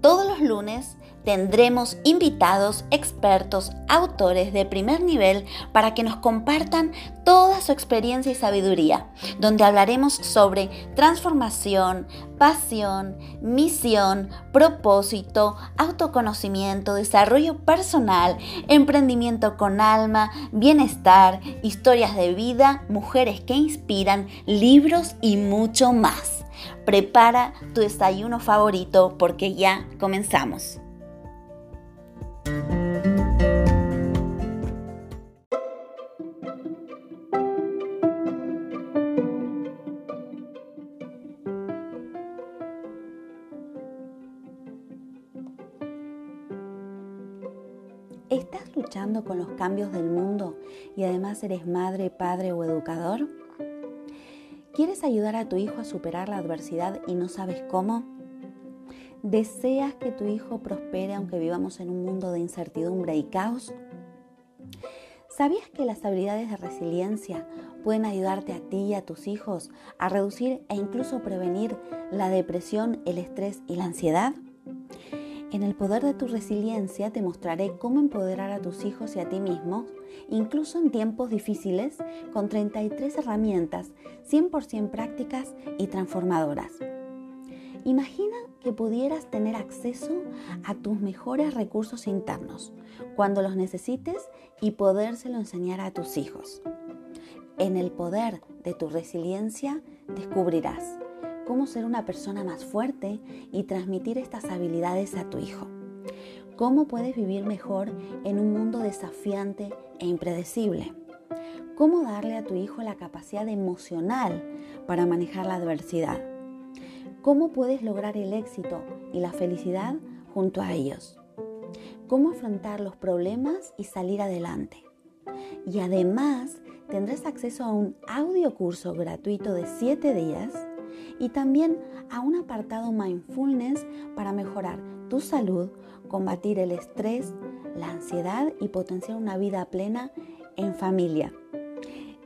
todos los lunes tendremos invitados, expertos, autores de primer nivel para que nos compartan toda su experiencia y sabiduría, donde hablaremos sobre transformación, pasión, misión, propósito, autoconocimiento, desarrollo personal, emprendimiento con alma, bienestar, historias de vida, mujeres que inspiran, libros y mucho más. Prepara tu desayuno favorito porque ya comenzamos. ¿Estás luchando con los cambios del mundo y además eres madre, padre o educador? ¿Quieres ayudar a tu hijo a superar la adversidad y no sabes cómo? ¿Deseas que tu hijo prospere aunque vivamos en un mundo de incertidumbre y caos? ¿Sabías que las habilidades de resiliencia pueden ayudarte a ti y a tus hijos a reducir e incluso prevenir la depresión, el estrés y la ansiedad? En el poder de tu resiliencia te mostraré cómo empoderar a tus hijos y a ti mismo, incluso en tiempos difíciles, con 33 herramientas 100% prácticas y transformadoras. Imagina que pudieras tener acceso a tus mejores recursos internos cuando los necesites y podérselo enseñar a tus hijos. En el poder de tu resiliencia descubrirás cómo ser una persona más fuerte y transmitir estas habilidades a tu hijo. Cómo puedes vivir mejor en un mundo desafiante e impredecible. Cómo darle a tu hijo la capacidad emocional para manejar la adversidad. Cómo puedes lograr el éxito y la felicidad junto a ellos. Cómo afrontar los problemas y salir adelante. Y además tendrás acceso a un audio curso gratuito de 7 días y también a un apartado mindfulness para mejorar tu salud, combatir el estrés, la ansiedad y potenciar una vida plena en familia.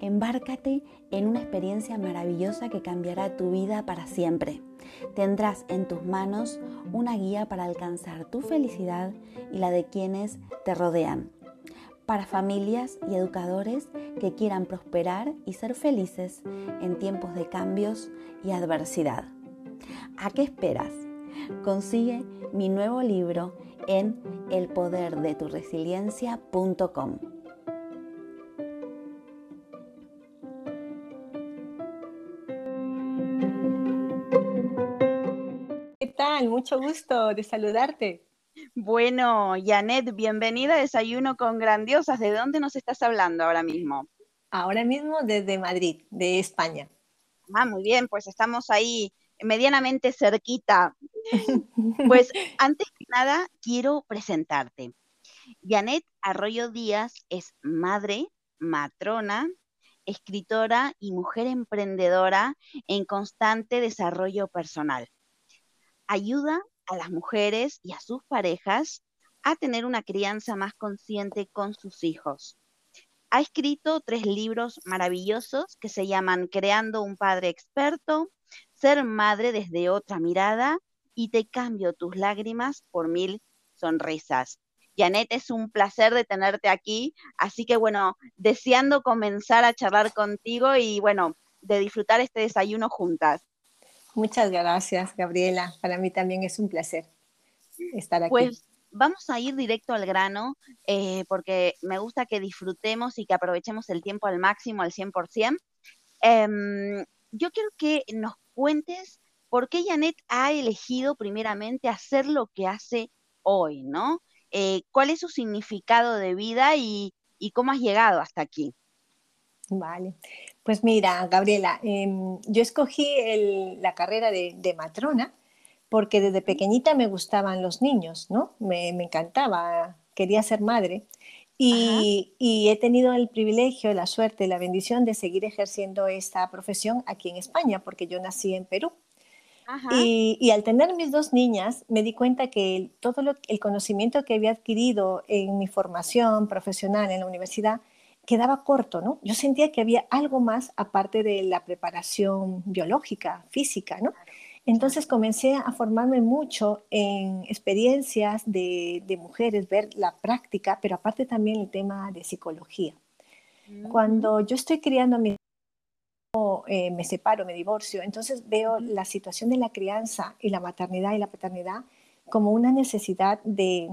Embárcate en una experiencia maravillosa que cambiará tu vida para siempre. Tendrás en tus manos una guía para alcanzar tu felicidad y la de quienes te rodean para familias y educadores que quieran prosperar y ser felices en tiempos de cambios y adversidad. ¿A qué esperas? Consigue mi nuevo libro en elpoderdeturesiliencia.com. ¿Qué tal? Mucho gusto de saludarte. Bueno, Janet, bienvenida a Desayuno con Grandiosas. ¿De dónde nos estás hablando ahora mismo? Ahora mismo desde Madrid, de España. Ah, muy bien, pues estamos ahí medianamente cerquita. Pues antes que nada, quiero presentarte. Janet Arroyo Díaz es madre, matrona, escritora y mujer emprendedora en constante desarrollo personal. Ayuda a las mujeres y a sus parejas a tener una crianza más consciente con sus hijos. Ha escrito tres libros maravillosos que se llaman Creando un padre experto, Ser madre desde otra mirada y Te cambio tus lágrimas por mil sonrisas. Janet, es un placer de tenerte aquí, así que bueno, deseando comenzar a charlar contigo y bueno, de disfrutar este desayuno juntas. Muchas gracias, Gabriela. Para mí también es un placer estar aquí. Pues vamos a ir directo al grano, eh, porque me gusta que disfrutemos y que aprovechemos el tiempo al máximo, al 100%. Em, yo quiero que nos cuentes por qué Janet ha elegido primeramente hacer lo que hace hoy, ¿no? Eh, ¿Cuál es su significado de vida y, cómo has llegado hasta aquí? Vale, pues mira, Gabriela, em, yo escogí la carrera de, matrona porque desde pequeñita me gustaban los niños, ¿no? Me, encantaba, quería ser madre. Y, y, he tenido el privilegio, la suerte, la bendición de seguir ejerciendo esta profesión aquí en España, porque yo nací en Perú. Y, al tener mis dos niñas, me di cuenta que todo el conocimiento que había adquirido en mi formación profesional en la universidad quedaba corto, ¿no? Yo sentía que había algo más aparte de la preparación biológica, física, ¿no? Entonces comencé a formarme mucho en experiencias de, mujeres, ver la práctica, pero aparte también el tema de psicología. Cuando yo estoy criando a mis eh, me separo, me divorcio, entonces veo la situación de la crianza y la maternidad y la paternidad como una necesidad de,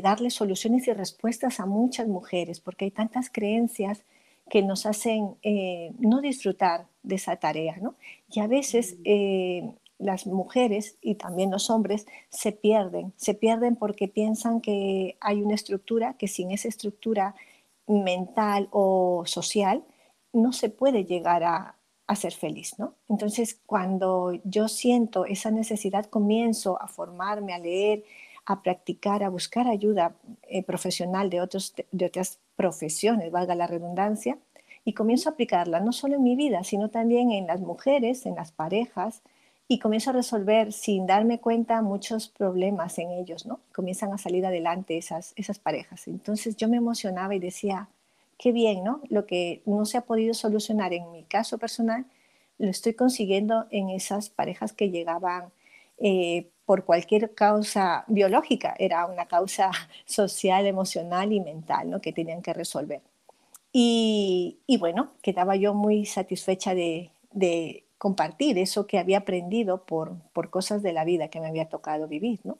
darle soluciones y respuestas a muchas mujeres, porque hay tantas creencias que nos hacen eh, no disfrutar de esa tarea, ¿no? Y a veces eh, las mujeres y también los hombres se pierden, se pierden porque piensan que hay una estructura, que sin esa estructura mental o social, no se puede llegar a, ser feliz, ¿no? Entonces, cuando yo siento esa necesidad, comienzo a formarme, a leer, a practicar, a buscar ayuda eh, profesional de, otros, de otras profesiones, valga la redundancia, y comienzo a aplicarla no solo en mi vida, sino también en las mujeres, en las parejas, y comienzo a resolver sin darme cuenta muchos problemas en ellos, ¿no? Comienzan a salir adelante esas, esas parejas. Entonces yo me emocionaba y decía, qué bien, ¿no? Lo que no se ha podido solucionar en mi caso personal, lo estoy consiguiendo en esas parejas que llegaban eh, por cualquier causa biológica, era una causa social, emocional y mental, ¿no? Que tenían que resolver. Y, bueno, quedaba yo muy satisfecha de, compartir eso que había aprendido por, por cosas de la vida que me había tocado vivir, ¿no?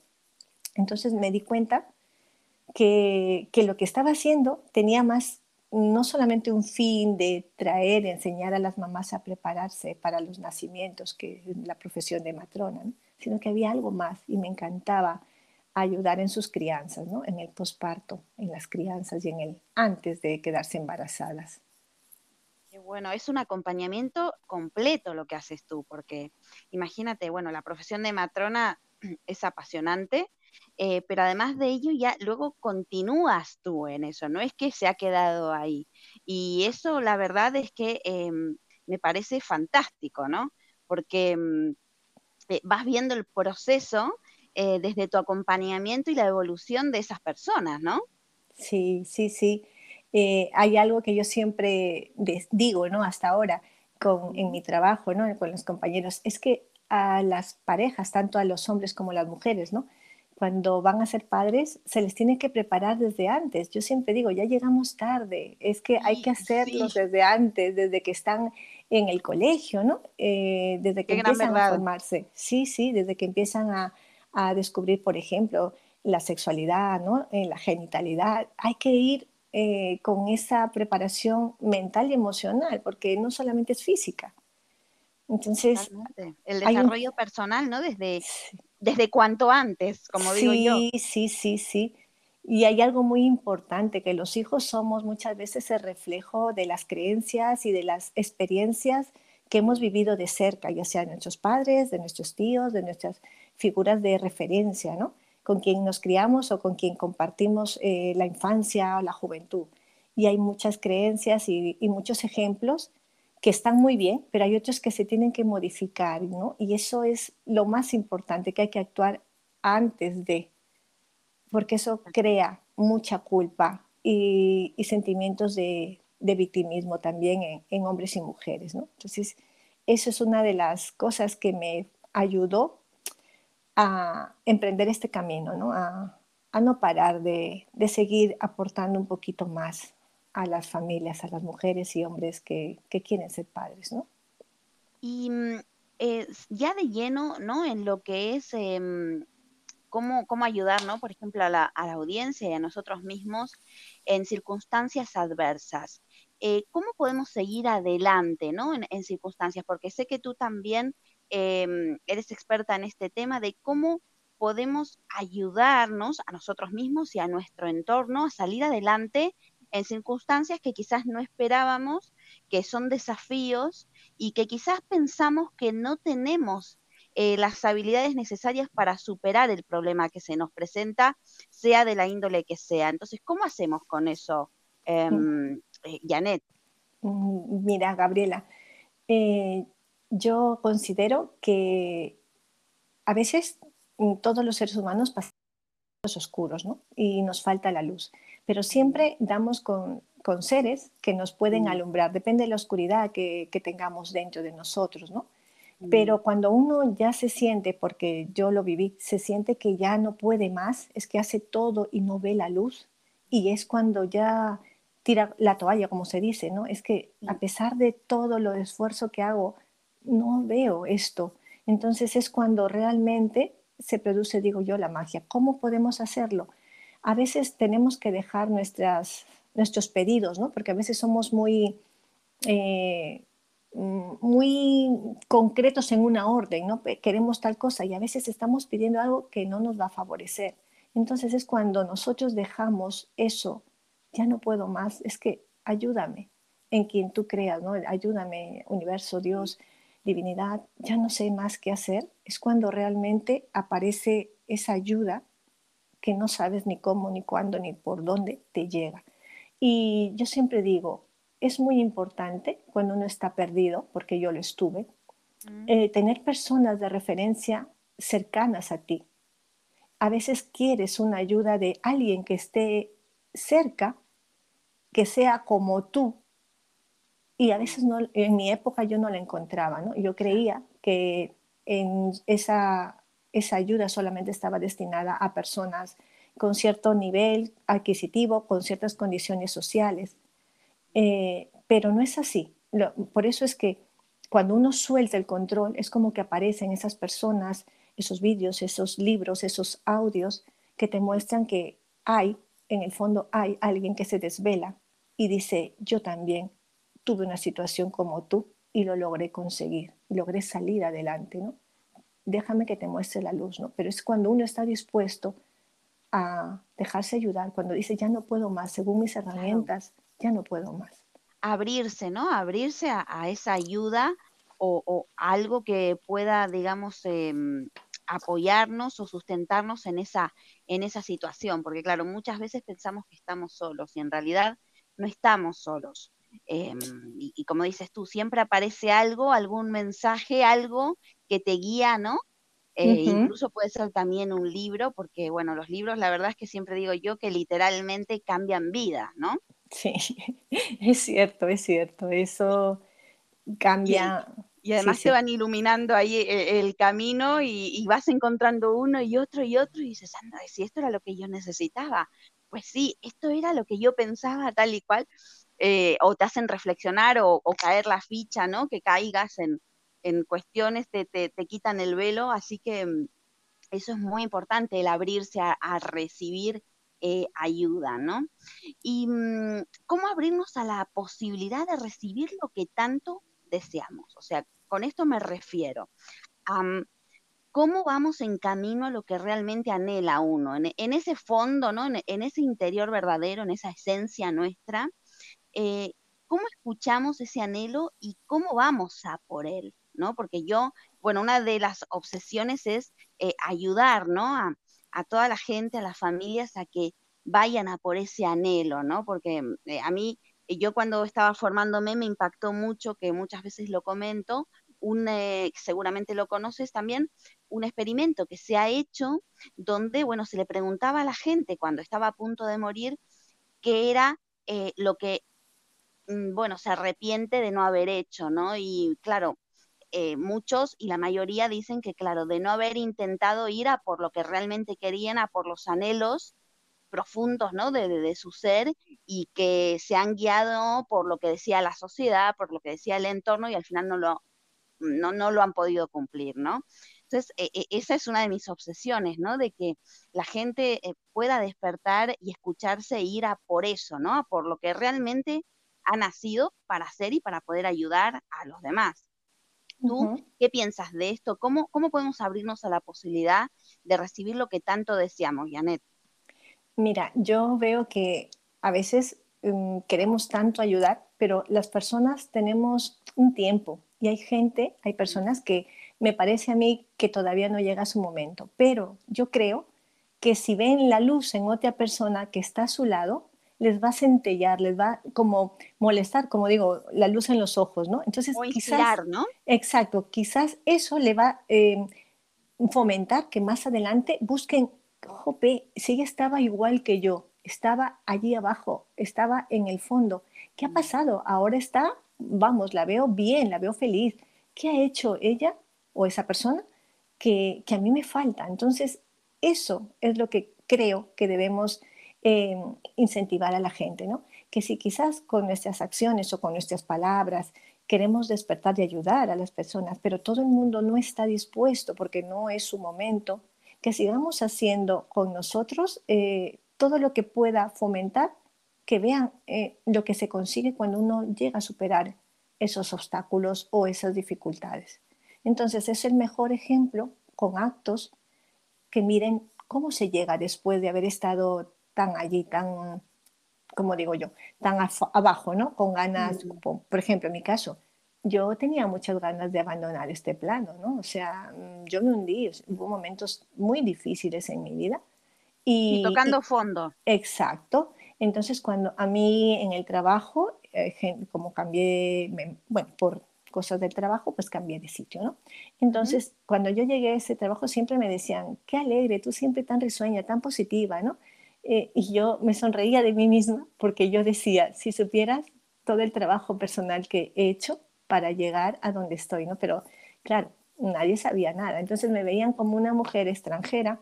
Entonces me di cuenta que, que, lo que estaba haciendo tenía más no solamente un fin de traer, enseñar a las mamás a prepararse para los nacimientos, que es la profesión de matrona, sino que había algo más y me encantaba ayudar en sus crianzas, ¿no? en el posparto, en las crianzas y en el antes de quedarse embarazadas. bueno, es un acompañamiento completo lo que haces tú, porque imagínate, bueno, la profesión de matrona es apasionante, eh, pero además de ello ya luego continúas tú en eso, no es que se ha quedado ahí. Y eso la verdad es que em, me parece fantástico, ¿no? Porque em, eh, vas viendo el proceso eh, desde tu acompañamiento y la evolución de esas personas, ¿no? Sí, sí, sí. hay algo que yo siempre digo, ¿no? Hasta ahora, con, en mi trabajo, ¿no? Con los compañeros, es que a las parejas, tanto a los hombres como a las mujeres, ¿no? cuando van a ser padres, se les tiene que preparar desde antes. Yo siempre digo, ya llegamos tarde, es que hay que hacerlo desde antes, desde que están en el colegio, ¿no? Eh, desde que empiezan a formarse. Sí, sí, desde que empiezan a, descubrir, por ejemplo, la sexualidad, ¿no? Eh, la genitalidad. Hay que ir eh, con esa preparación mental y emocional, porque no solamente es física. Entonces, el desarrollo personal, ¿no? Desde, desde cuanto antes, como digo yo. Sí, sí, sí, sí. Y hay algo muy importante, que los hijos somos muchas veces el reflejo de las creencias y de las experiencias que hemos vivido de cerca, ya sea de nuestros padres, de nuestros tíos, de nuestras figuras de referencia, ¿no? Con quien nos criamos o con quien compartimos eh, la infancia o la juventud. Y hay muchas creencias y, y muchos ejemplos que están muy bien, pero hay otros que se tienen que modificar, ¿no? Y eso es lo más importante, que hay que actuar antes de, porque eso crea mucha culpa y, sentimientos de, victimismo también en, hombres y mujeres, ¿no? Entonces, eso es una de las cosas que me ayudó a emprender este camino, ¿no? A, no parar de, seguir aportando un poquito más a las familias, a las mujeres y hombres que, quieren ser padres, ¿no? Y mm, ya de lleno, ¿no? En lo que es em, cómo, cómo, ayudar. Por ejemplo, a la, audiencia y a nosotros mismos en circunstancias adversas. Eh, ¿Cómo podemos seguir adelante, ¿no? En, circunstancias, porque sé que tú también em, eres experta en este tema de cómo podemos ayudarnos a nosotros mismos y a nuestro entorno a salir adelante en circunstancias que quizás no esperábamos, que son desafíos y que quizás pensamos que no tenemos eh, las habilidades necesarias para superar el problema que se nos presenta, sea de la índole que sea. Entonces, ¿cómo hacemos con eso, em, eh, Janet? Mm, mira, Gabriela, eh, yo considero que a veces mm, todos los seres humanos pasamos oscuros ¿no? y nos falta la luz, pero siempre damos con, seres que nos pueden mm. alumbrar, depende de la oscuridad que, que tengamos dentro de nosotros, ¿no? Pero cuando uno ya se siente, porque yo lo viví, se siente que ya no puede más, es que hace todo y no ve la luz. Y es cuando ya tira la toalla, como se dice, ¿no? Es que a pesar de todo lo esfuerzo que hago, no veo esto. Entonces es cuando realmente se produce, digo yo, la magia. ¿Cómo podemos hacerlo? A veces tenemos que dejar nuestras, nuestros pedidos, ¿no? Porque a veces somos muy... Eh, Mm, muy concretos en una orden, ¿no? Queremos tal cosa y a veces estamos pidiendo algo que no nos va a favorecer. Entonces es cuando nosotros dejamos eso, ya no puedo más, es que ayúdame en quien tú creas, ¿no? Ayúdame, universo, Dios, divinidad, ya no sé más qué hacer. Es cuando realmente aparece esa ayuda que no sabes ni cómo, ni cuándo, ni por dónde te llega. Y yo siempre digo, es muy importante cuando uno está perdido, porque yo lo estuve, mm. eh, tener personas de referencia cercanas a ti. A veces quieres una ayuda de alguien que esté cerca, que sea como tú. Y a veces no, en mi época yo no la encontraba, ¿no? Yo creía que en esa, esa ayuda solamente estaba destinada a personas con cierto nivel adquisitivo, con ciertas condiciones sociales. Eh, pero no es así. por eso es que cuando uno suelta el control, es como que aparecen esas personas, esos vídeos, esos libros, esos audios que te muestran que hay, en el fondo hay alguien que se desvela y dice, yo también tuve una situación como tú y lo logré conseguir, logré salir adelante, ¿no? Déjame que te muestre la luz, ¿no? Pero es cuando uno está dispuesto a dejarse ayudar, cuando dice, ya no puedo más, según mis herramientas, ya no puedo más. Abrirse, ¿no? Abrirse a, esa ayuda o, algo que pueda, digamos, em, apoyarnos o sustentarnos en esa, en esa situación, porque claro, muchas veces pensamos que estamos solos y en realidad no estamos solos. Em, y, como dices tú, siempre aparece algo, algún mensaje, algo que te guía, ¿no? Eh, incluso puede ser también un libro, porque bueno, los libros, la verdad es que siempre digo yo que literalmente cambian vida, ¿no? Sí, es cierto, es cierto, eso cambia. Y, además se van iluminando ahí e, el, camino y, vas encontrando uno y otro y otro y dices, anda, si esto era lo que yo necesitaba, pues sí, esto era lo que yo pensaba tal y cual, eh, o te hacen reflexionar o, caer la ficha, ¿no? Que caigas en, cuestiones, te, te, quitan el velo, así que mm, eso es muy importante, el abrirse a recibir eh, ayuda, ¿no? Y mm, cómo abrirnos a la posibilidad de recibir lo que tanto deseamos. O sea, con esto me refiero a cómo vamos en camino a lo que realmente anhela uno, en, ese fondo, ¿no? En, ese interior verdadero, en esa esencia nuestra. Eh, ¿Cómo escuchamos ese anhelo y cómo vamos a por él? ¿no? Porque yo, bueno, una de las obsesiones es eh, ayudar, ¿no? A toda la gente, a las familias, a que vayan a por ese anhelo, ¿no? Porque eh, a mí, eh, yo cuando estaba formándome me impactó mucho, que muchas veces lo comento, eh, seguramente lo conoces también, un experimento que se ha hecho donde, bueno, se le preguntaba a la gente cuando estaba a punto de morir qué era lo que, mm, bueno, se arrepiente de no haber hecho, ¿no? Y claro, eh, muchos y la mayoría dicen que, claro, de no haber intentado ir a por lo que realmente querían, a por los anhelos profundos, ¿no? De, de, su ser y que se han guiado por lo que decía la sociedad, por lo que decía el entorno y al final no lo, no, no lo han podido cumplir, ¿no? Entonces, e, e, esa es una de mis obsesiones, ¿no? De que la gente eh, pueda despertar y escucharse ir a por eso, ¿no? por lo que realmente ha nacido para hacer y para poder ayudar a los demás. ¿Tú qué piensas de esto? ¿Cómo, ¿Cómo podemos abrirnos a la posibilidad de recibir lo que tanto deseamos, Janet? Mira, yo veo que a veces mm, queremos tanto ayudar, pero las personas tenemos un tiempo y hay gente, hay personas que me parece a mí que todavía no llega su momento, pero yo creo que si ven la luz en otra persona que está a su lado, les va a centellar, les va como molestar, como digo, la luz en los ojos, ¿no? Entonces, o quizás, ¿no? Exacto, quizás eso le va a eh, fomentar que más adelante busquen, jope, si estaba igual que yo, estaba allí abajo, estaba en el fondo, ¿qué ha pasado? Ahora está, vamos, la veo bien, la veo feliz. ¿Qué ha hecho ella o esa persona que, que a mí me falta? Entonces, eso es lo que creo que debemos eh, incentivar a la gente, ¿no? Que si quizás con nuestras acciones o con nuestras palabras queremos despertar y ayudar a las personas, pero todo el mundo no está dispuesto porque no es su momento, que sigamos haciendo con nosotros eh, todo lo que pueda fomentar que vean eh, lo que se consigue cuando uno llega a superar esos obstáculos o esas dificultades. Entonces es el mejor ejemplo con actos que miren cómo se llega después de haber estado tan allí, tan, como digo yo, tan abajo, ¿no? Con ganas, por ejemplo, en mi caso, yo tenía muchas ganas de abandonar este plano, ¿no? O sea, mm, yo me hundí, hubo momentos muy difíciles en mi vida. Y, tocando fondo. Exacto. Entonces, cuando a mí en el trabajo, eh, como cambié, bueno, por cosas del trabajo, pues cambié de sitio, ¿no? Entonces, cuando yo llegué a ese trabajo, siempre me decían, qué alegre, tú siempre tan risueña, tan positiva, ¿no? Eh, y yo me sonreía de mí misma porque yo decía, si supieras todo el trabajo personal que he hecho para llegar a donde estoy, ¿no? Pero claro, nadie sabía nada. Entonces me veían como una mujer extranjera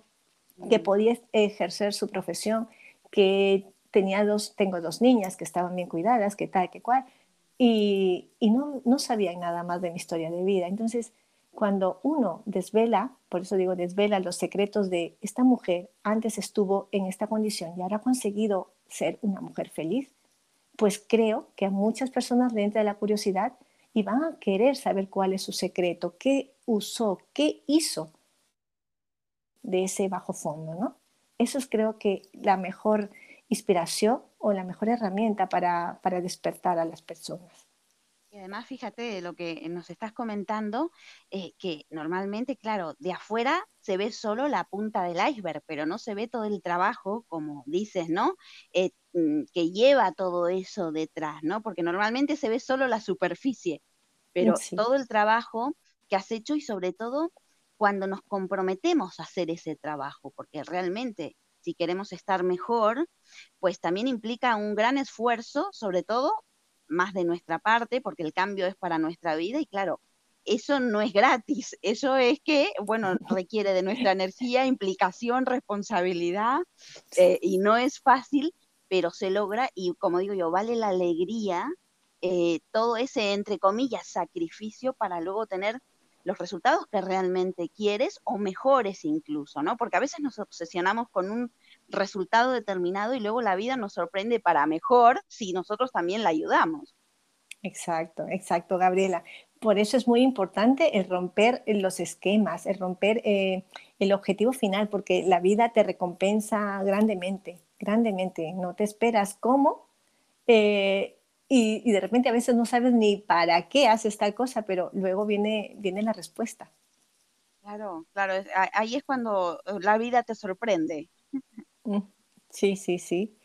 que podía ejercer su profesión, que tenía dos, tengo dos niñas que estaban bien cuidadas, que tal, que cual, y, y no, no sabían nada más de mi historia de vida. Entonces, cuando uno desvela, por eso digo desvela los secretos de esta mujer, antes estuvo en esta condición y ahora ha conseguido ser una mujer feliz, pues creo que a muchas personas le entra la curiosidad y van a querer saber cuál es su secreto, qué usó, qué hizo de ese bajo fondo, ¿no? Eso es creo que la mejor inspiración o la mejor herramienta para, para despertar a las personas. Y además, fíjate lo que nos estás comentando, eh, que normalmente, claro, de afuera se ve solo la punta del iceberg, pero no se ve todo el trabajo, como dices, ¿no? Eh, mm, que lleva todo eso detrás, ¿no? Porque normalmente se ve solo la superficie, pero todo el trabajo que has hecho y sobre todo cuando nos comprometemos a hacer ese trabajo, porque realmente si queremos estar mejor, pues también implica un gran esfuerzo, sobre todo más de nuestra parte, porque el cambio es para nuestra vida y claro, eso no es gratis, eso es que, bueno, requiere de nuestra energía, implicación, responsabilidad eh, y no es fácil, pero se logra y como digo yo, vale la alegría, eh, todo ese, entre comillas, sacrificio para luego tener los resultados que realmente quieres o mejores incluso, ¿no? Porque a veces nos obsesionamos con un resultado determinado y luego la vida nos sorprende para mejor si nosotros también la ayudamos. Exacto, exacto, Gabriela. Por eso es muy importante el romper los esquemas, el romper eh, el objetivo final, porque la vida te recompensa grandemente, grandemente. No te esperas cómo eh, y, de repente a veces no sabes ni para qué haces tal cosa, pero luego viene, viene la respuesta. Claro, claro, ahí es cuando la vida te sorprende. Mm, sí, sí, sí.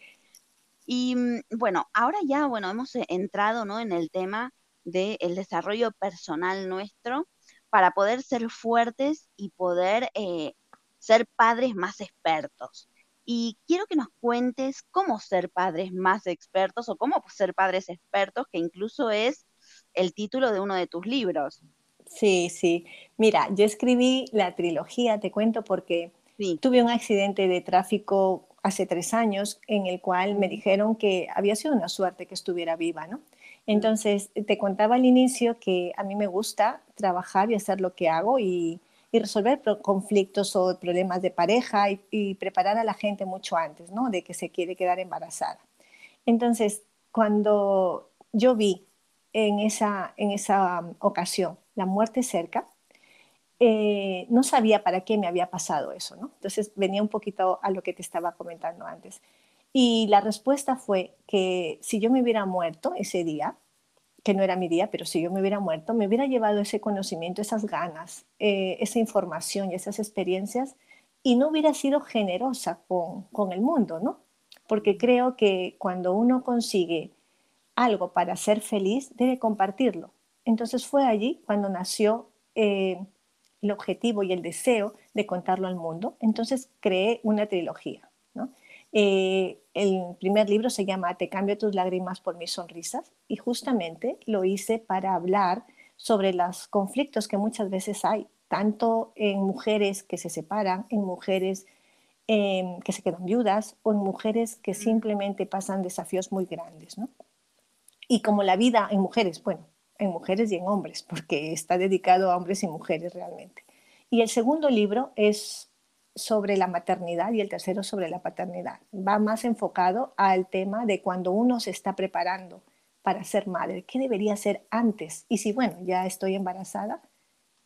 Y mm, bueno, ahora ya, bueno, hemos eh, entrado, ¿no? En el tema del desarrollo personal nuestro para poder ser fuertes y poder eh, ser padres más expertos. Y quiero que nos cuentes cómo ser padres más expertos o cómo ser padres expertos, que incluso es el título de uno de tus libros. Sí, sí. Mira, yo escribí la trilogía, te cuento porque Tuve un accidente de tráfico hace tres años, en el cual me dijeron que había sido una suerte que estuviera viva, ¿no? Entonces, te contaba al inicio que a mí me gusta trabajar y hacer lo que hago y, resolver conflictos o problemas de pareja y, preparar a la gente mucho antes, ¿no? De que se quiere quedar embarazada. Entonces, cuando yo vi en esa, en esa ocasión la muerte cerca, eh, no sabía para qué me había pasado eso, ¿no? Entonces venía un poquito a lo que te estaba comentando antes. Y la respuesta fue que si yo me hubiera muerto ese día, que no era mi día, pero si yo me hubiera muerto, me hubiera llevado ese conocimiento, esas ganas, eh, esa información y esas experiencias y no hubiera sido generosa con, con, el mundo, ¿no? Porque creo que cuando uno consigue algo para ser feliz, debe compartirlo. Entonces fue allí cuando nació eh, el objetivo y el deseo de contarlo al mundo. Entonces creé una trilogía, ¿no? Eh, el primer libro se llama Te cambio tus lágrimas por mis sonrisas y justamente lo hice para hablar sobre los conflictos que muchas veces hay, tanto en mujeres que se separan, en mujeres em, que se quedan viudas o en mujeres que simplemente pasan desafíos muy grandes. Y como la vida en mujeres, bueno, en mujeres y en hombres, porque está dedicado a hombres y mujeres realmente. Y el segundo libro es sobre la maternidad y el tercero sobre la paternidad. Va más enfocado al tema de cuando uno se está preparando para ser madre, qué debería ser antes. Y si, bueno, ya estoy embarazada,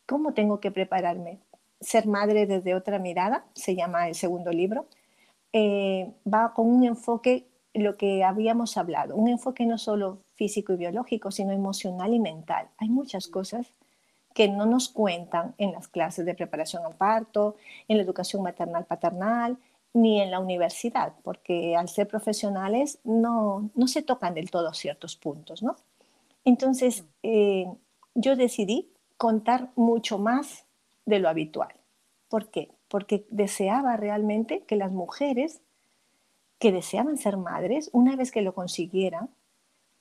¿cómo tengo que prepararme? Ser madre desde otra mirada, se llama el segundo libro, eh, va con un enfoque, lo que habíamos hablado, un enfoque no solo físico y biológico, sino emocional y mental. Hay muchas cosas que no nos cuentan en las clases de preparación al parto, en la educación maternal paternal, ni en la universidad, porque al ser profesionales no, no se tocan del todo ciertos puntos, ¿no? Entonces, eh, yo decidí contar mucho más de lo habitual. ¿Por qué? Porque deseaba realmente que las mujeres que deseaban ser madres, una vez que lo consiguieran,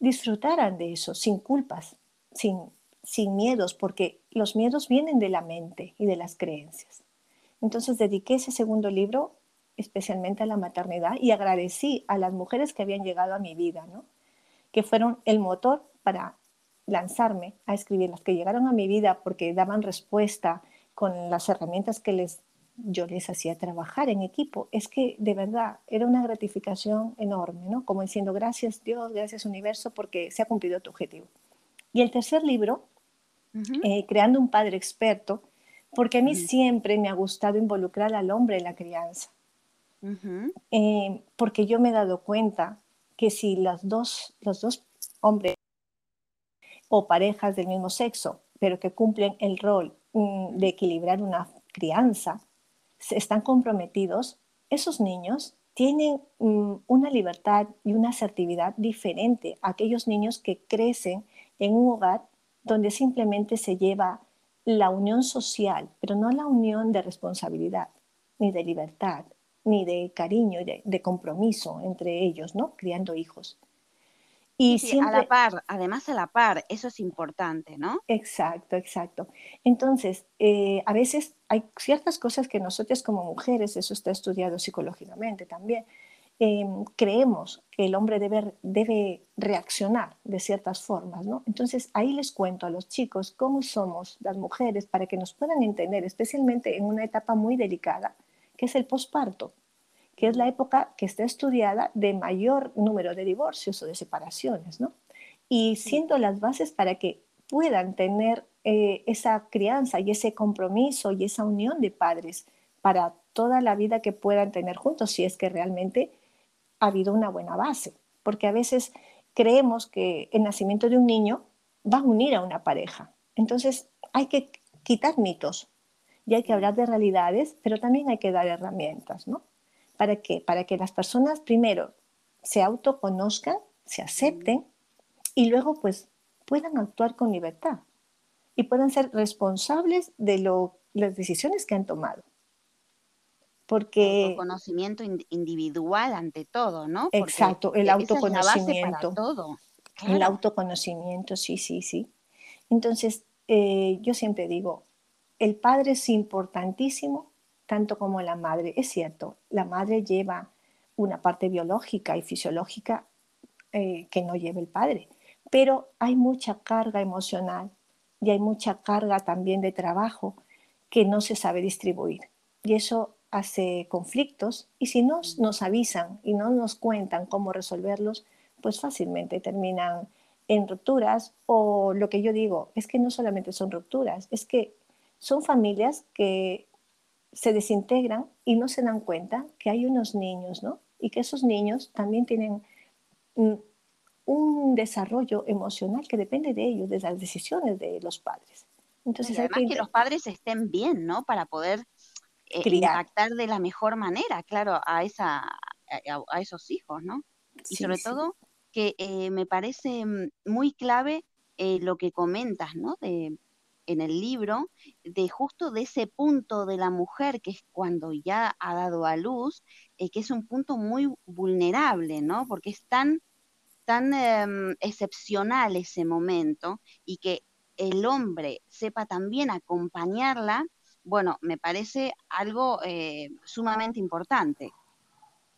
disfrutaran de eso, sin culpas, sin, sin miedos, porque los miedos vienen de la mente y de las creencias. Entonces dediqué ese segundo libro especialmente a la maternidad y agradecí a las mujeres que habían llegado a mi vida, ¿no? que fueron el motor para lanzarme a escribir, las que llegaron a mi vida porque daban respuesta con las herramientas que les, yo les hacía trabajar en equipo. Es que de verdad era una gratificación enorme, ¿no? como diciendo gracias Dios, gracias universo porque se ha cumplido tu objetivo. Y el tercer libro eh, creando un padre experto, porque a mí siempre me ha gustado involucrar al hombre en la crianza. Eh, porque yo me he dado cuenta que si las dos, los dos hombres o parejas del mismo sexo, pero que cumplen el rol mm, de equilibrar una crianza, están comprometidos, esos niños tienen mm, una libertad y una asertividad diferente a aquellos niños que crecen en un hogar donde simplemente se lleva la unión social, pero no la unión de responsabilidad, ni de libertad, ni de cariño y de, compromiso entre ellos, ¿no? Criando hijos. Y a la par, además a la par, eso es importante, ¿no? Exacto, exacto. Entonces, eh, a veces hay ciertas cosas que nosotros como mujeres, eso está estudiado psicológicamente también, Em, creemos que el hombre debe, debe reaccionar de ciertas formas. ¿no? Entonces ahí les cuento a los chicos cómo somos las mujeres para que nos puedan entender, especialmente en una etapa muy delicada, que es el posparto, que es la época que está estudiada de mayor número de divorcios o de separaciones. ¿no? Y siendo las bases para que puedan tener eh, esa crianza y ese compromiso y esa unión de padres para toda la vida que puedan tener juntos, si es que realmente ha habido una buena base, porque a veces creemos que el nacimiento de un niño va a unir a una pareja. Entonces hay que quitar mitos y hay que hablar de realidades, pero también hay que dar herramientas, ¿no? ¿Para qué? Para que las personas primero se autoconozcan, se acepten y luego pues puedan actuar con libertad y puedan ser responsables de las decisiones que han tomado. Porque... conocimiento individual ante todo, ¿no? exacto, el autoconocimiento. todo. El autoconocimiento, sí, sí, sí. Entonces, eh, yo siempre digo, el padre es importantísimo tanto como la madre. Es cierto, la madre lleva una parte biológica y fisiológica eh, que no lleve el padre, pero hay mucha carga emocional y hay mucha carga también de trabajo que no se sabe distribuir. Y eso hace conflictos y si no nos avisan y no nos cuentan cómo resolverlos, pues fácilmente terminan en rupturas o lo que yo digo es que no solamente son rupturas, es que son familias que se desintegran y no se dan cuenta que hay unos niños, ¿no? Y que esos niños también tienen un desarrollo emocional que depende de ellos, de las decisiones de los padres. Entonces, además que, los padres estén bien, ¿no? Para poder eh, impactar de la mejor manera, claro, a, esa, a, esos hijos, ¿no? Y sobre todo que eh, me parece mm, muy clave eh, lo que comentas, ¿no? De, en el libro, de justo de ese punto de la mujer, que es cuando ya ha dado a luz, que es un punto muy vulnerable, ¿no? Porque es tan, tan em, excepcional ese momento y que el hombre sepa también acompañarla, bueno, me parece algo eh, sumamente importante.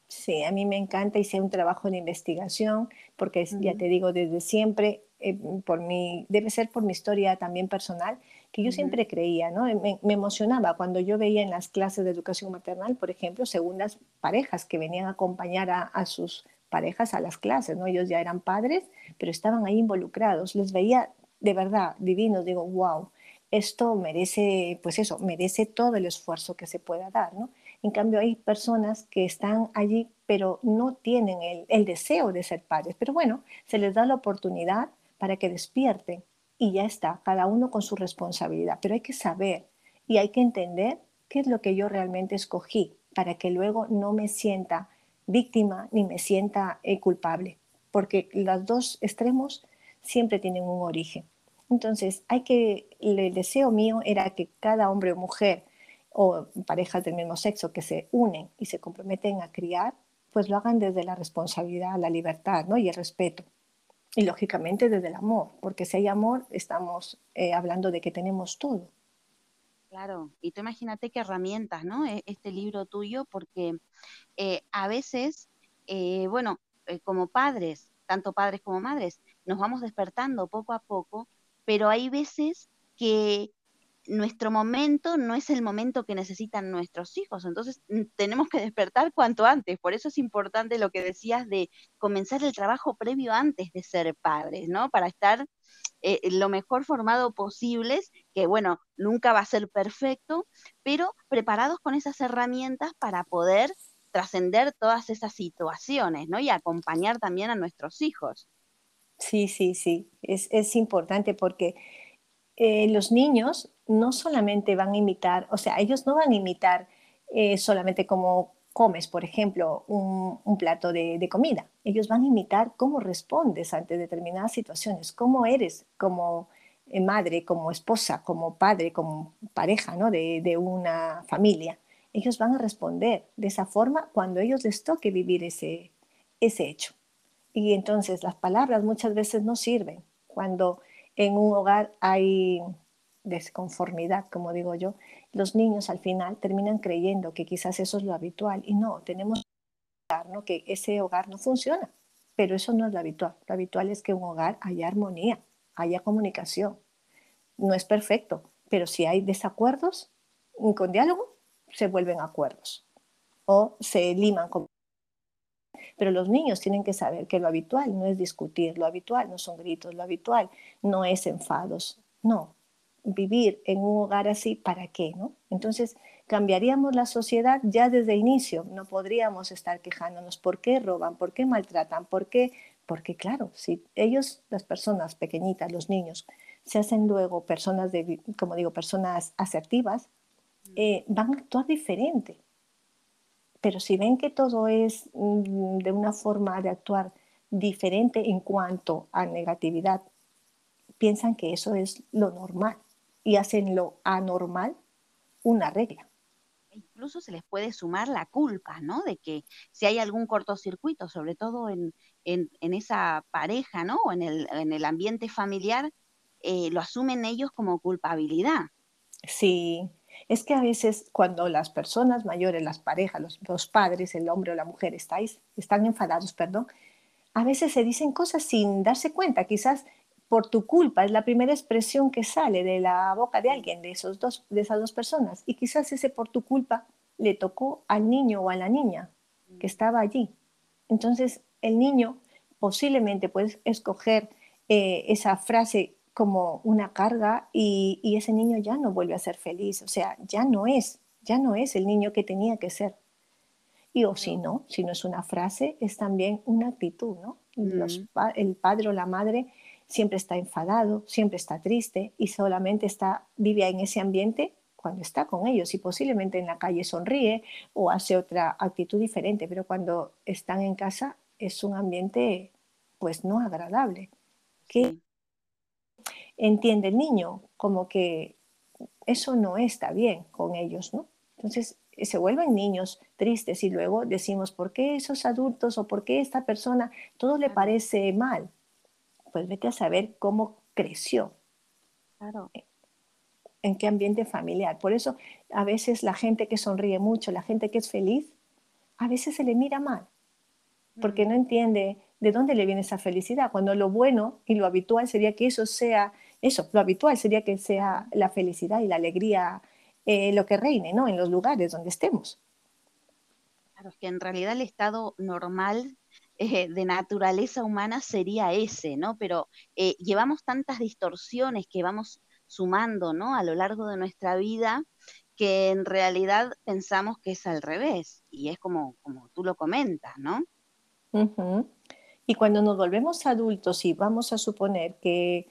Sí, a mí me encanta, hice un trabajo de investigación, porque ya te digo, desde siempre, eh, por mi, debe ser por mi historia también personal, que yo siempre creía, ¿no? Me, emocionaba cuando yo veía en las clases de educación maternal, por ejemplo, segundas parejas que venían a acompañar a, a sus parejas a las clases, ¿no? Ellos ya eran padres, pero estaban ahí involucrados. Les veía de verdad divinos, digo, wow, esto merece, pues eso, merece todo el esfuerzo que se pueda dar, ¿no? En cambio, hay personas que están allí, pero no tienen el, deseo de ser padres. Pero bueno, se les da la oportunidad para que despierten y ya está, cada uno con su responsabilidad. Pero hay que saber y hay que entender qué es lo que yo realmente escogí para que luego no me sienta víctima ni me sienta eh, culpable, porque los dos extremos siempre tienen un origen. Entonces, hay que, el deseo mío era que cada hombre o mujer o parejas del mismo sexo que se unen y se comprometen a criar, pues lo hagan desde la responsabilidad, la libertad ¿no? y el respeto. Y lógicamente desde el amor, porque si hay amor, estamos eh, hablando de que tenemos todo. Claro, y tú imagínate qué herramientas, ¿no? E, este libro tuyo, porque eh, a veces, eh, bueno, como padres, tanto padres como madres, nos vamos despertando poco a poco, pero hay veces que nuestro momento no es el momento que necesitan nuestros hijos, entonces tenemos que despertar cuanto antes, por eso es importante lo que decías de comenzar el trabajo previo antes de ser padres, ¿no? Para estar eh, lo mejor formado posibles, que bueno, nunca va a ser perfecto, pero preparados con esas herramientas para poder trascender todas esas situaciones, ¿no? Y acompañar también a nuestros hijos. Sí, sí, sí, es, es importante porque eh, los niños no solamente van a imitar, o sea, ellos no van a imitar eh, solamente como comes, por ejemplo, un, plato de, comida. Ellos van a imitar cómo respondes ante determinadas situaciones, cómo eres como eh, madre, como esposa, como padre, como pareja ¿no? de, de, una familia. Ellos van a responder de esa forma cuando ellos les toque vivir ese, ese hecho. Y entonces las palabras muchas veces no sirven. Cuando en un hogar hay desconformidad, como digo yo, los niños al final terminan creyendo que quizás eso es lo habitual y no, tenemos que que ese hogar no funciona, pero eso no es lo habitual. Lo habitual es que en un hogar haya armonía, haya comunicación. No es perfecto, pero si hay desacuerdos, con diálogo se vuelven acuerdos o se liman con pero los niños tienen que saber que lo habitual no es discutir, lo habitual no son gritos, lo habitual no es enfados. No, vivir en un hogar así, ¿para qué? ¿no? Entonces, cambiaríamos la sociedad ya desde el inicio. No podríamos estar quejándonos por qué roban, por qué maltratan, por qué... Porque claro, si ellos, las personas pequeñitas, los niños, se hacen luego personas, de, como digo, personas asertivas, eh, van a actuar diferente. Pero si ven que todo es mm, de una forma de actuar diferente en cuanto a negatividad, piensan que eso es lo normal y hacen lo anormal una regla. Incluso se les puede sumar la culpa, ¿no? De que si hay algún cortocircuito, sobre todo en, esa pareja, ¿no? O en el, ambiente familiar, eh, lo asumen ellos como culpabilidad. Sí, Es que a veces cuando las personas mayores, las parejas, los, padres, el hombre o la mujer estáis, están enfadados, perdón, a veces se dicen cosas sin darse cuenta, quizás por tu culpa, es la primera expresión que sale de la boca de alguien, de, esos dos, de esas dos personas, y quizás ese por tu culpa le tocó al niño o a la niña que estaba allí. Entonces, el niño posiblemente puede escoger eh, esa frase como una carga y, y, ese niño ya no vuelve a ser feliz, o sea, ya no es, ya no es el niño que tenía que ser. Y o si no, si no es una frase, es también una actitud, ¿no? el padre o la madre siempre está enfadado, siempre está triste y solamente está, vive en ese ambiente cuando está con ellos y posiblemente en la calle sonríe o hace otra actitud diferente, pero cuando están en casa es un ambiente pues no agradable. ¿Qué entiende el niño? Como que eso no está bien con ellos, ¿no? Entonces se vuelven niños tristes y luego decimos, ¿por qué esos adultos o por qué esta persona todo le parece mal? Pues vete a saber cómo creció. Claro en qué ambiente familiar. Por eso a veces la gente que sonríe mucho, la gente que es feliz, a veces se le mira mal, porque no entiende de dónde le viene esa felicidad, cuando lo bueno y lo habitual sería que eso sea, eso, lo habitual sería que sea la felicidad y la alegría eh, lo que reine, ¿no? En los lugares donde estemos. Claro, es que en realidad el estado normal eh, de naturaleza humana sería ese, ¿no? Pero eh, llevamos tantas distorsiones que vamos sumando, ¿no? A lo largo de nuestra vida, que en realidad pensamos que es al revés, y es como, como tú lo comentas, ¿no? Y cuando nos volvemos adultos y vamos a suponer que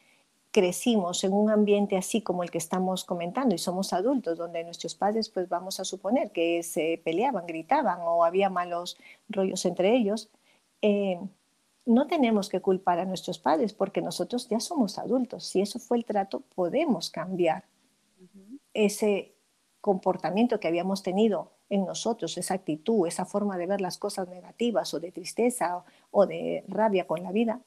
crecimos en un ambiente así como el que estamos comentando y somos adultos, donde nuestros padres, pues vamos a suponer que se peleaban, gritaban o había malos rollos entre ellos, eh, no tenemos que culpar a nuestros padres porque nosotros ya somos adultos. Si eso fue el trato, podemos cambiar ese comportamiento que habíamos tenido en nosotros, esa actitud, esa forma de ver las cosas negativas o de tristeza o, de rabia con la vida,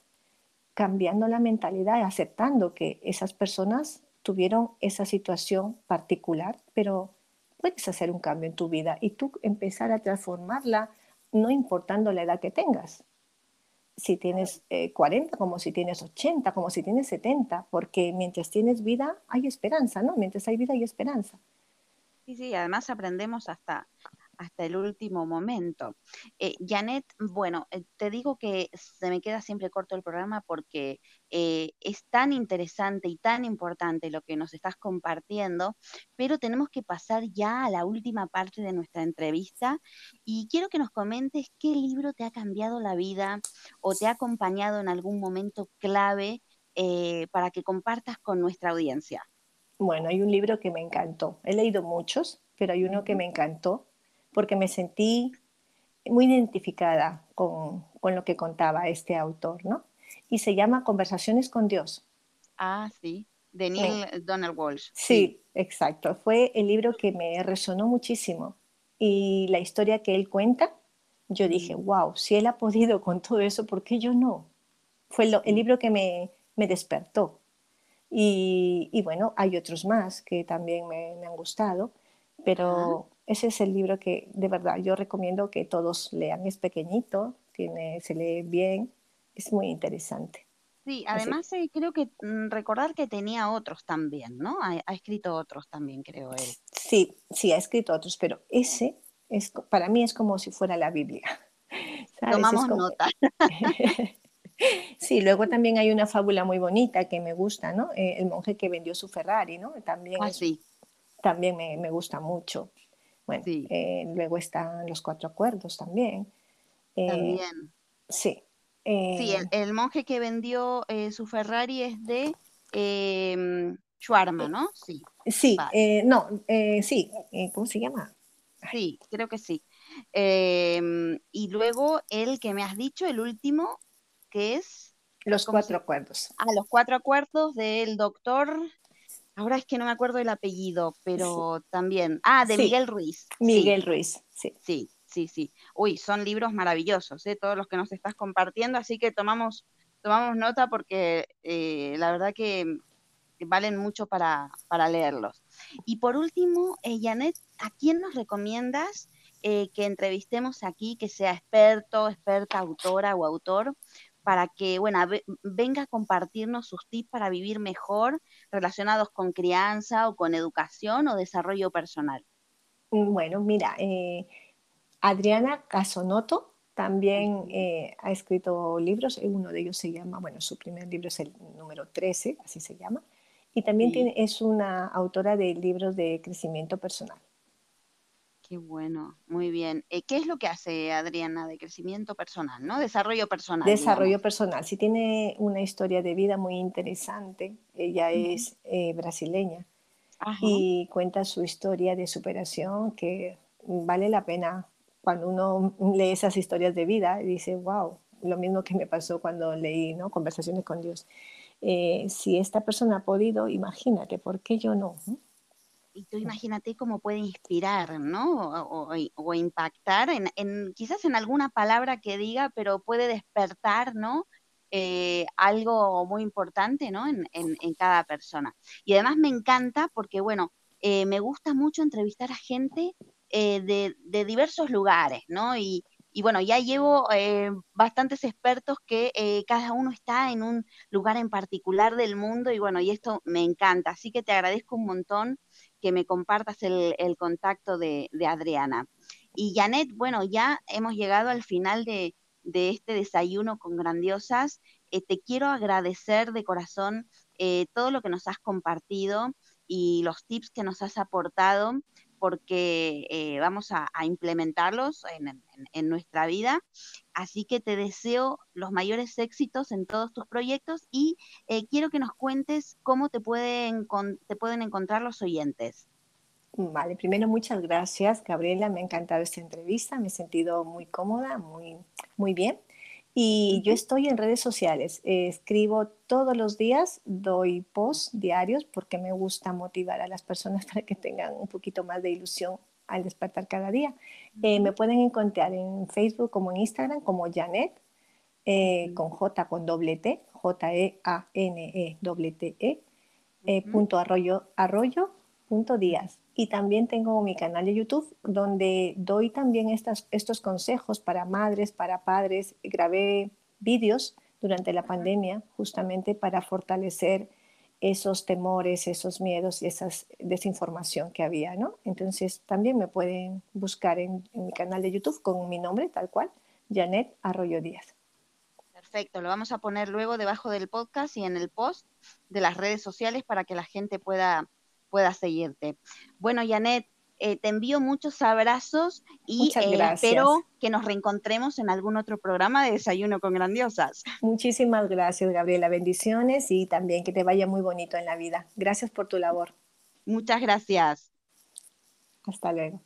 cambiando la mentalidad aceptando que esas personas tuvieron esa situación particular, pero puedes hacer un cambio en tu vida y tú empezar a transformarla no importando la edad que tengas si tienes 40, eh, como si tienes 80, como si tienes 70, porque mientras tienes vida hay esperanza, ¿no? Mientras hay vida hay esperanza. Sí, sí, además aprendemos hasta, hasta el último momento. Eh, Janet, bueno, eh, te digo que se me queda siempre corto el programa porque eh, es tan interesante y tan importante lo que nos estás compartiendo, pero tenemos que pasar ya a la última parte de nuestra entrevista y quiero que nos comentes qué libro te ha cambiado la vida o te ha acompañado en algún momento clave para que compartas con nuestra audiencia. Bueno, hay un libro que me encantó. He leído muchos, pero hay uno que me encantó porque me sentí muy identificada con, lo que contaba este autor, ¿no? Y se llama Conversaciones con Dios. Ah, sí, de Neil Donald Walsh. Sí, exacto. Fue el libro que me resonó muchísimo. Y la historia que él cuenta, yo dije, wow, si él ha podido con todo eso, ¿por qué yo no? Fue el libro que me, despertó. Y, bueno, hay otros más que también me, han gustado, pero ese es el libro que de verdad yo recomiendo que todos lean. Es pequeñito, tiene, se lee bien, es muy interesante. Sí, además eh, creo que mm, recordar que tenía otros también, ¿no? Ha, escrito otros también, creo él. Sí, sí, ha escrito otros, pero ese es, para mí es como si fuera la Biblia. Tomamos nota. sí, luego también hay una fábula muy bonita que me gusta, ¿no? Eh, el monje que vendió su Ferrari, ¿no? También, ah, sí. también me, me gusta mucho. Bueno, eh, luego están los cuatro acuerdos también. Eh, también. Sí. sí, el, eh, monje que vendió su Ferrari es de eh, ¿no? Sí. Sí, no, sí, ¿cómo se llama? Sí, creo que sí. Em, y luego el que me has dicho, el último, que es... Los cuatro acuerdos. Ah, los cuatro acuerdos del doctor Ahora es que no me acuerdo el apellido, pero también. Ah, de Miguel Ruiz. Miguel Ruiz, sí. Sí, sí, sí. Uy, son libros maravillosos, ¿eh? todos los que nos estás compartiendo, así que tomamos, tomamos nota porque eh, la verdad que valen mucho para, para leerlos. Y por último, eh, Janet, ¿a quién nos recomiendas eh, que entrevistemos aquí, que sea experto, experta, autora o autor, para que, bueno, venga a compartirnos sus tips para vivir mejor relacionados con crianza o con educación o desarrollo personal? Mm, bueno, mira, eh, Adriana Casonoto también eh, ha escrito libros, uno de ellos se llama, bueno, su primer libro es el número 13, así se llama, y también tiene, es una autora de libros de crecimiento personal. Qué bueno, muy bien. Eh, ¿Qué es lo que hace Adriana de crecimiento personal, no? Desarrollo personal. Desarrollo personal. Sí tiene una historia de vida muy interesante. Ella es eh, brasileña y cuenta su historia de superación que vale la pena cuando uno lee esas historias de vida y dice, wow, lo mismo que me pasó cuando leí ¿no? Conversaciones con Dios. Eh, si esta persona ha podido, imagínate, ¿por qué yo no? Y tú imagínate cómo puede inspirar, ¿no? O, impactar en, quizás en alguna palabra que diga, pero puede despertar, ¿no? Eh, algo muy importante, ¿no? En, cada persona. Y además me encanta porque, bueno, eh, me gusta mucho entrevistar a gente de, de, diversos lugares, ¿no? Y, y bueno, ya llevo eh, bastantes expertos que eh, cada uno está en un lugar en particular del mundo y bueno, y esto me encanta. Así que te agradezco un montón que me compartas el, contacto de, Adriana. Y Janet, bueno, ya hemos llegado al final de, este desayuno con grandiosas. Eh, te quiero agradecer de corazón todo lo que nos has compartido y los tips que nos has aportado porque eh, vamos a, implementarlos en, nuestra vida. Así que te deseo los mayores éxitos en todos tus proyectos y eh, quiero que nos cuentes cómo te pueden, te pueden encontrar los oyentes. Vale, primero muchas gracias, Gabriela. Me ha encantado esta entrevista, me he sentido muy cómoda, muy, muy bien. Y yo estoy en redes sociales, escribo todos los días, doy posts diarios porque me gusta motivar a las personas para que tengan un poquito más de ilusión al despertar cada día. Eh, me pueden encontrar en Facebook como en Instagram como Janet, eh, con J con doble T, J-E-A-N-E-T-E, eh, punto arroyo, arroyo punto díaz. Y también tengo mi canal de YouTube donde doy también estas, estos consejos para madres, para padres. Grabé vídeos durante la pandemia justamente para fortalecer esos temores, esos miedos y esa desinformación que había, ¿no? Entonces también me pueden buscar en, en mi canal de YouTube con mi nombre tal cual, Janet Arroyo Díaz. Perfecto, lo vamos a poner luego debajo del podcast y en el post de las redes sociales para que la gente pueda pueda seguirte. Bueno, Janet, eh, te envío muchos abrazos y eh, espero que nos reencontremos en algún otro programa de Desayuno con Grandiosas. Muchísimas gracias, Gabriela. Bendiciones y también que te vaya muy bonito en la vida. Gracias por tu labor. Muchas gracias. Hasta luego.